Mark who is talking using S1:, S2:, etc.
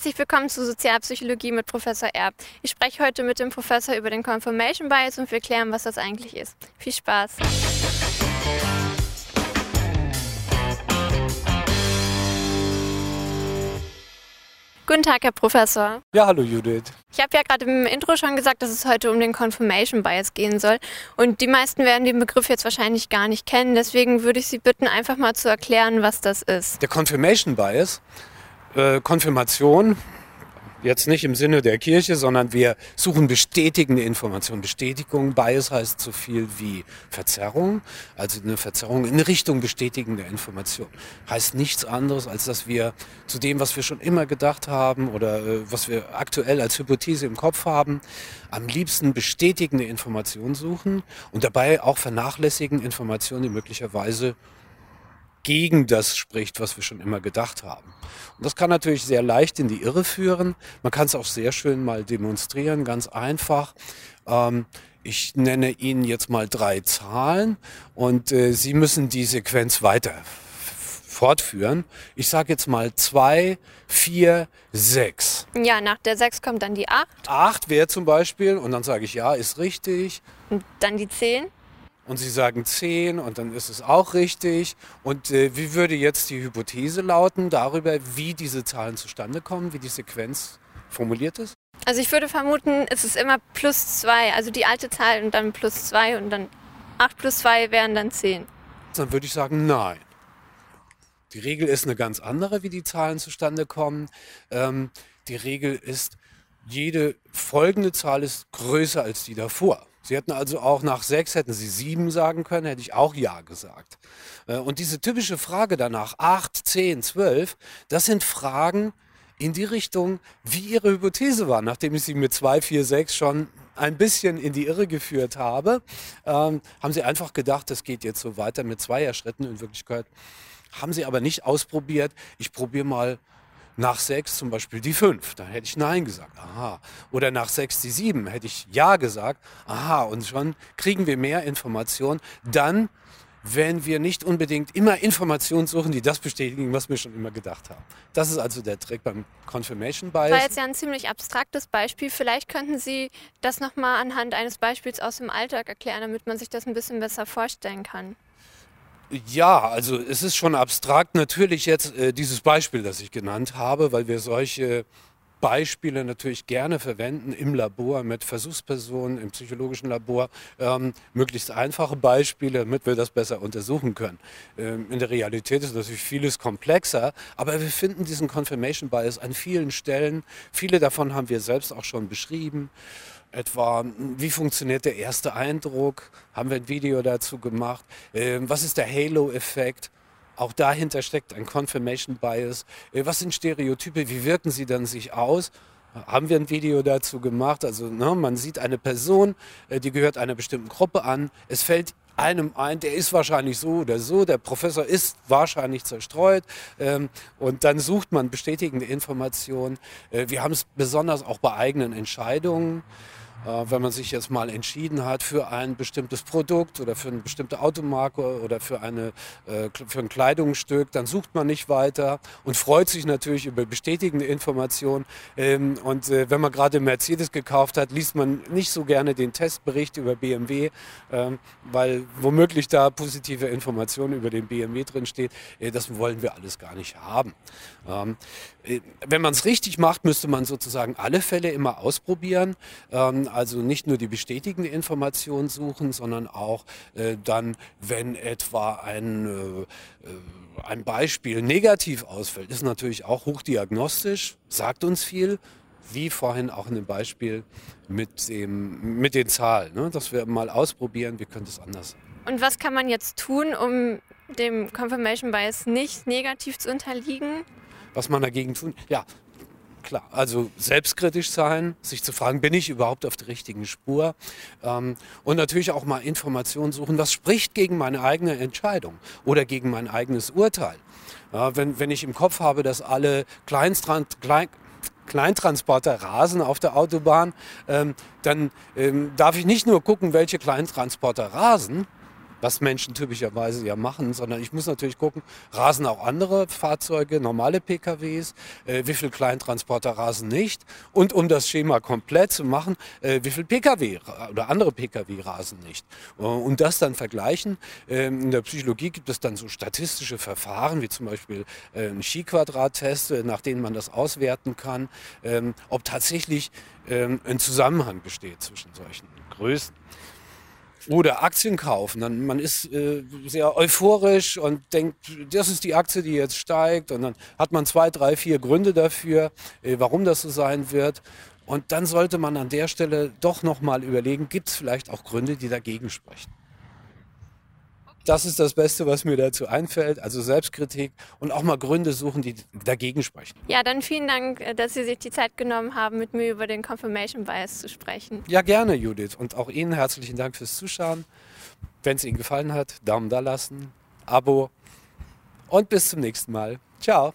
S1: Herzlich willkommen zu Sozialpsychologie mit Professor Erb. Ich spreche heute mit dem Professor über den Confirmation Bias und wir klären, was das eigentlich ist. Viel Spaß! Guten Tag, Herr Professor.
S2: Ja, hallo Judith.
S1: Ich habe ja gerade im Intro schon gesagt, dass es heute um den Confirmation Bias gehen soll. Und die meisten werden den Begriff jetzt wahrscheinlich gar nicht kennen. Deswegen würde ich Sie bitten, einfach mal zu erklären, was das ist.
S2: Der Confirmation Bias, äh, Konfirmation, Jetzt nicht im Sinne der Kirche, sondern wir suchen bestätigende Informationen. Bestätigung, Bias heißt so viel wie Verzerrung, also eine Verzerrung in Richtung bestätigender Information. Heißt nichts anderes, als dass wir zu dem, was wir schon immer gedacht haben oder äh, was wir aktuell als Hypothese im Kopf haben, am liebsten bestätigende Informationen suchen und dabei auch vernachlässigen Informationen, die möglicherweise gegen das spricht, was wir schon immer gedacht haben. Und das kann natürlich sehr leicht in die Irre führen. Man kann es auch sehr schön mal demonstrieren, ganz einfach. Ähm, ich nenne Ihnen jetzt mal drei Zahlen und äh, Sie müssen die Sequenz weiter fortführen. Ich sage jetzt mal zwei, vier, sechs.
S1: Ja, nach der sechs kommt dann die acht.
S2: Acht wäre zum Beispiel und dann sage ich ja, ist richtig.
S1: Und dann die zehn
S2: und Sie sagen 10 und dann ist es auch richtig. Und äh, wie würde jetzt die Hypothese lauten darüber, wie diese Zahlen zustande kommen, wie die Sequenz formuliert ist?
S1: Also ich würde vermuten, es ist immer plus 2, also die alte Zahl und dann plus 2 und dann 8 plus 2 wären dann 10.
S2: Dann würde ich sagen, nein. Die Regel ist eine ganz andere, wie die Zahlen zustande kommen. Ähm, die Regel ist, jede folgende Zahl ist größer als die davor. Sie hätten also auch nach sechs, hätten Sie sieben sagen können, hätte ich auch ja gesagt. Äh, und diese typische Frage danach, acht, zehn, zwölf, das sind Fragen in die Richtung, wie Ihre Hypothese war, nachdem ich Sie mit zwei, vier, sechs schon ein bisschen in die Irre geführt habe, ähm, haben Sie einfach gedacht, das geht jetzt so weiter mit Zweierschritten. In Wirklichkeit haben Sie aber nicht ausprobiert. Ich probiere mal nach sechs zum Beispiel die fünf, dann hätte ich Nein gesagt. Aha. Oder nach sechs die sieben, hätte ich Ja gesagt. Aha. Und schon kriegen wir mehr Informationen. Dann, wenn wir nicht unbedingt immer Informationen suchen, die das bestätigen, was wir schon immer gedacht haben. Das ist also der Trick beim Confirmation Bias.
S1: Das war jetzt ja ein ziemlich abstraktes Beispiel. Vielleicht könnten Sie das nochmal anhand eines Beispiels aus dem Alltag erklären, damit man sich das ein bisschen besser vorstellen kann.
S2: Ja, also es ist schon abstrakt. Natürlich jetzt äh, dieses Beispiel, das ich genannt habe, weil wir solche Beispiele natürlich gerne verwenden im Labor mit Versuchspersonen, im psychologischen Labor, ähm, möglichst einfache Beispiele, damit wir das besser untersuchen können. Ähm, in der Realität ist natürlich vieles komplexer, aber wir finden diesen Confirmation Bias an vielen Stellen. Viele davon haben wir selbst auch schon beschrieben etwa, wie funktioniert der erste Eindruck? Haben wir ein Video dazu gemacht? Ähm, was ist der Halo-Effekt? Auch dahinter steckt ein Confirmation Bias. Was sind Stereotype? Wie wirken sie dann sich aus? Haben wir ein Video dazu gemacht? Also ne, man sieht eine Person, äh, die gehört einer bestimmten Gruppe an. Es fällt einem ein, der ist wahrscheinlich so oder so, der Professor ist wahrscheinlich zerstreut ähm, und dann sucht man bestätigende Informationen. Äh, wir haben es besonders auch bei eigenen Entscheidungen. Äh, wenn man sich jetzt mal entschieden hat für ein bestimmtes Produkt oder für eine bestimmte Automarke oder für, eine, äh, für ein Kleidungsstück, dann sucht man nicht weiter und freut sich natürlich über bestätigende Informationen. Ähm, und äh, wenn man gerade Mercedes gekauft hat, liest man nicht so gerne den Testbericht über BMW, ähm, weil womöglich da positive Informationen über den BMW drin steht. Das wollen wir alles gar nicht haben. Ähm, wenn man es richtig macht, müsste man sozusagen alle Fälle immer ausprobieren also nicht nur die bestätigende Information suchen, sondern auch äh, dann, wenn etwa ein, äh, äh, ein Beispiel negativ ausfällt, ist natürlich auch hochdiagnostisch, sagt uns viel, wie vorhin auch in dem Beispiel mit, dem, mit den Zahlen, ne? dass wir mal ausprobieren, wie könnte es anders.
S1: Und was kann man jetzt tun, um dem Confirmation Bias nicht negativ zu unterliegen?
S2: Was man dagegen tun? Ja, Klar, also selbstkritisch sein, sich zu fragen, bin ich überhaupt auf der richtigen Spur? Ähm, und natürlich auch mal Informationen suchen, was spricht gegen meine eigene Entscheidung oder gegen mein eigenes Urteil. Ja, wenn, wenn ich im Kopf habe, dass alle Kleinstrand, Klein, Kleintransporter rasen auf der Autobahn, ähm, dann ähm, darf ich nicht nur gucken, welche Kleintransporter rasen, was Menschen typischerweise ja machen, sondern ich muss natürlich gucken, rasen auch andere Fahrzeuge, normale PKWs, äh, wie viel Kleintransporter rasen nicht und um das Schema komplett zu machen, äh, wie viel PKW oder andere PKW rasen nicht. Äh, und das dann vergleichen. Ähm, in der Psychologie gibt es dann so statistische Verfahren, wie zum Beispiel äh, ein Chi-Quadrat-Test, äh, nach denen man das auswerten kann, ähm, ob tatsächlich ähm, ein Zusammenhang besteht zwischen solchen Größen. Oder Aktien kaufen. Dann, man ist äh, sehr euphorisch und denkt, das ist die Aktie, die jetzt steigt. Und dann hat man zwei, drei, vier Gründe dafür, äh, warum das so sein wird. Und dann sollte man an der Stelle doch nochmal überlegen, gibt es vielleicht auch Gründe, die dagegen sprechen. Das ist das Beste, was mir dazu einfällt. Also Selbstkritik und auch mal Gründe suchen, die dagegen sprechen.
S1: Ja, dann vielen Dank, äh, dass Sie sich die Zeit genommen haben, mit mir über den Confirmation Bias zu sprechen.
S2: Ja, gerne, Judith. Und auch Ihnen herzlichen Dank fürs Zuschauen. Wenn es Ihnen gefallen hat, Daumen da lassen, Abo und bis zum nächsten Mal. Ciao.